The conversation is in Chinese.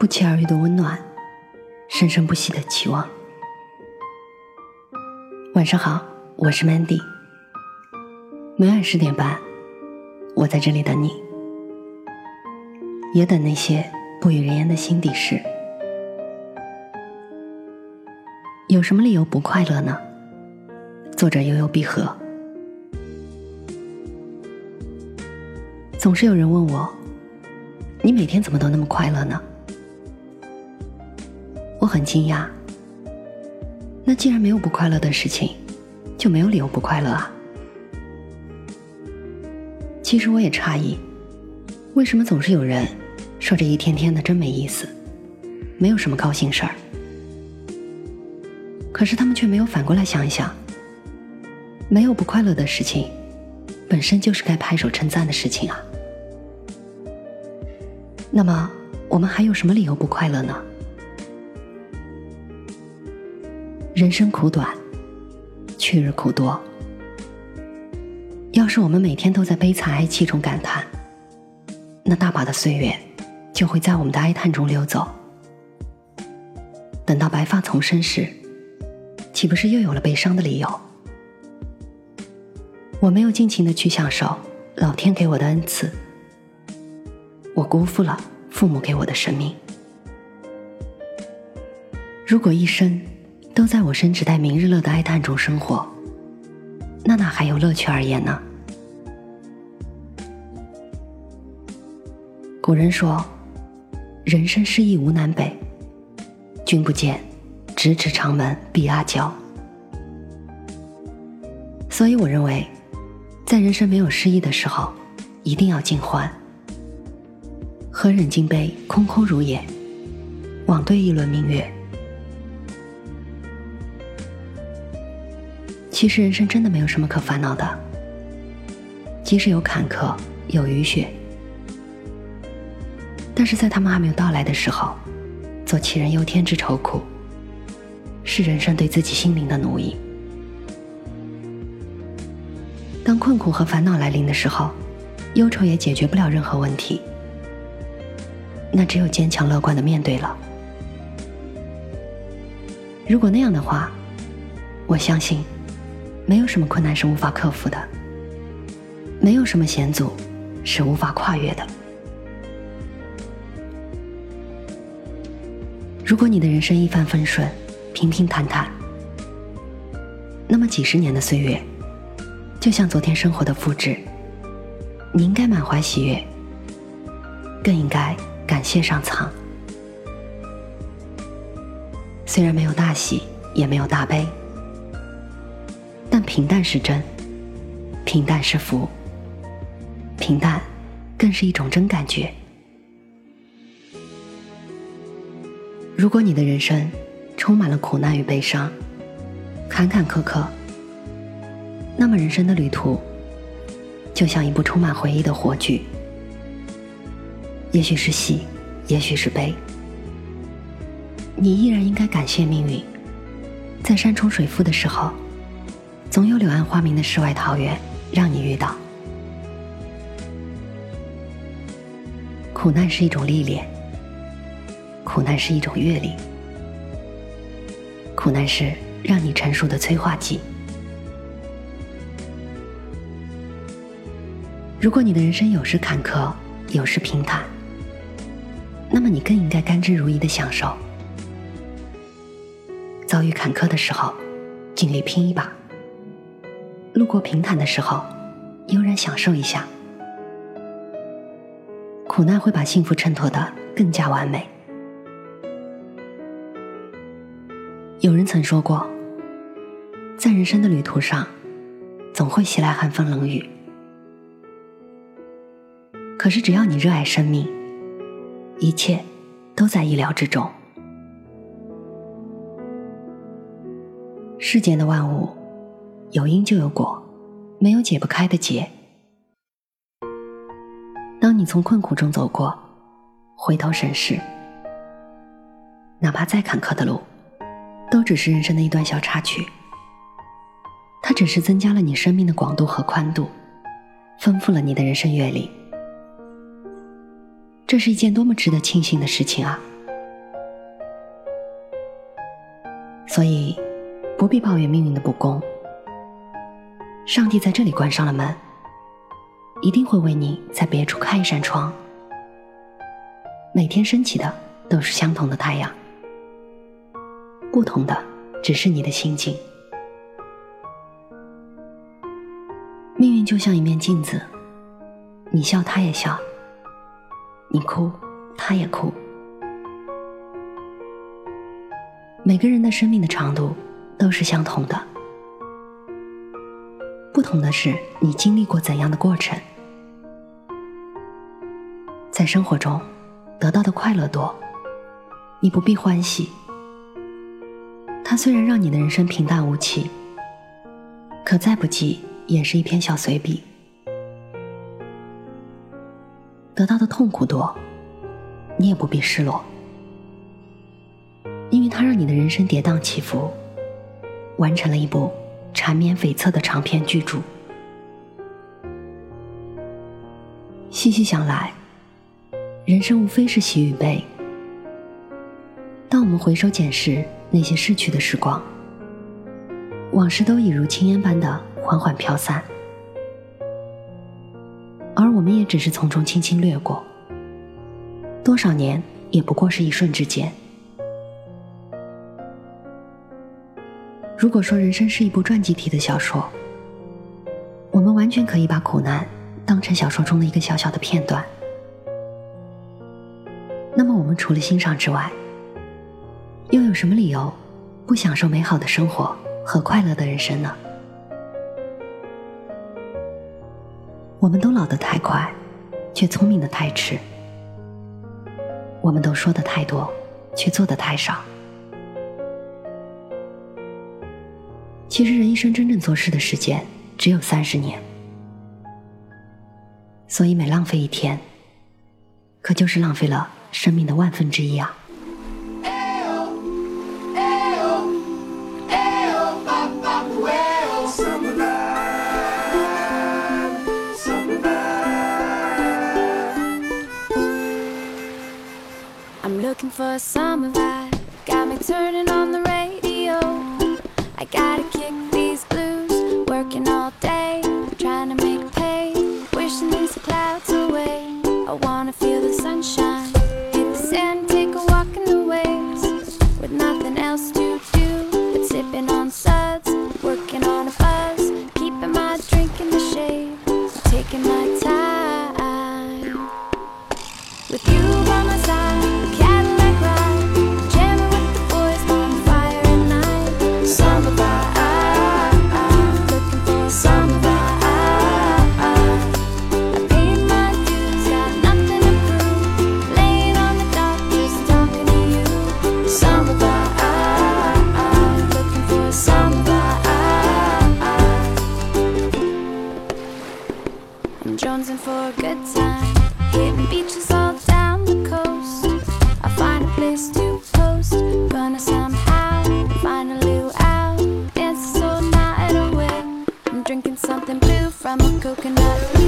不期而遇的温暖，生生不息的期望。晚上好，我是 Mandy。每晚十点半，我在这里等你，也等那些不语人言的心底事。有什么理由不快乐呢？作者悠悠闭合。总是有人问我，你每天怎么都那么快乐呢？很惊讶。那既然没有不快乐的事情，就没有理由不快乐啊。其实我也诧异，为什么总是有人说这一天天的真没意思，没有什么高兴事儿。可是他们却没有反过来想一想，没有不快乐的事情，本身就是该拍手称赞的事情啊。那么，我们还有什么理由不快乐呢？人生苦短，去日苦多。要是我们每天都在悲惨哀戚中感叹，那大把的岁月就会在我们的哀叹中溜走。等到白发丛生时，岂不是又有了悲伤的理由？我没有尽情的去享受老天给我的恩赐。我辜负了父母给我的生命。如果一生都在我生只待明日乐的哀叹中生活，那哪还有乐趣而言呢？古人说：“人生失意无南北，君不见，咫尺长门闭阿娇。”所以我认为，在人生没有失意的时候，一定要尽欢。何忍金杯空空如也，枉对一轮明月。其实人生真的没有什么可烦恼的，即使有坎坷，有雨雪，但是在他们还没有到来的时候，做杞人忧天之愁苦，是人生对自己心灵的奴役。当困苦和烦恼来临的时候，忧愁也解决不了任何问题。那只有坚强乐观的面对了。如果那样的话，我相信，没有什么困难是无法克服的，没有什么险阻是无法跨越的。如果你的人生一帆风顺、平平坦坦，那么几十年的岁月，就像昨天生活的复制，你应该满怀喜悦，更应该。感谢上苍，虽然没有大喜，也没有大悲，但平淡是真，平淡是福，平淡更是一种真感觉。如果你的人生充满了苦难与悲伤，坎坎坷坷，那么人生的旅途就像一部充满回忆的火炬。也许是喜，也许是悲，你依然应该感谢命运，在山重水复的时候，总有柳暗花明的世外桃源让你遇到。苦难是一种历练，苦难是一种阅历，苦难是让你成熟的催化剂。如果你的人生有时坎坷，有时平坦。那么你更应该甘之如饴的享受，遭遇坎坷的时候，尽力拼一把；路过平坦的时候，悠然享受一下。苦难会把幸福衬托的更加完美。有人曾说过，在人生的旅途上，总会袭来寒风冷雨，可是只要你热爱生命。一切都在意料之中。世间的万物，有因就有果没有解不开的结。当你从困苦中走过回头审视哪怕再坎坷的路都只是人生的一段小插曲。它只是增加了你生命的广度和宽度丰富了你的人生阅历。这是一件多么值得庆幸的事情啊！所以不必抱怨命运的不公上帝在这里关上了门，一定会为你在别处开一扇窗。每天升起的都是相同的太阳，不同的只是你的心境。命运就像一面镜子，你笑他也笑，你哭他也哭。每个人的生命的长度都是相同的，不同的是你经历过怎样的过程。在生活中得到的快乐多，你不必欢喜。它虽然让你的人生平淡无奇，可再不济也是一篇小随笔。得到的痛苦多，你也不必失落。因为它让你的人生跌宕起伏，完成了一部缠绵悱恻的长篇巨著。细细想来，人生无非是喜与悲。当我们回首检视那些逝去的时光，往事都已如轻烟般的缓缓飘散，而我们也只是从中轻轻掠过。多少年，也不过是一瞬之间。如果说人生是一部传记体的小说，我们完全可以把苦难当成小说中的一个小小的片段。那么，我们除了欣赏之外，又有什么理由不享受美好的生活和快乐的人生呢？我们都老得太快，却聪明的太迟；我们都说的太多，却做的太少。其实人一生真正做事的时间只有三十年，所以每浪费一天，可就是浪费了生命的万分之一啊！I'm looking for a summer vibe, got me turning on the I wanna feel coconut.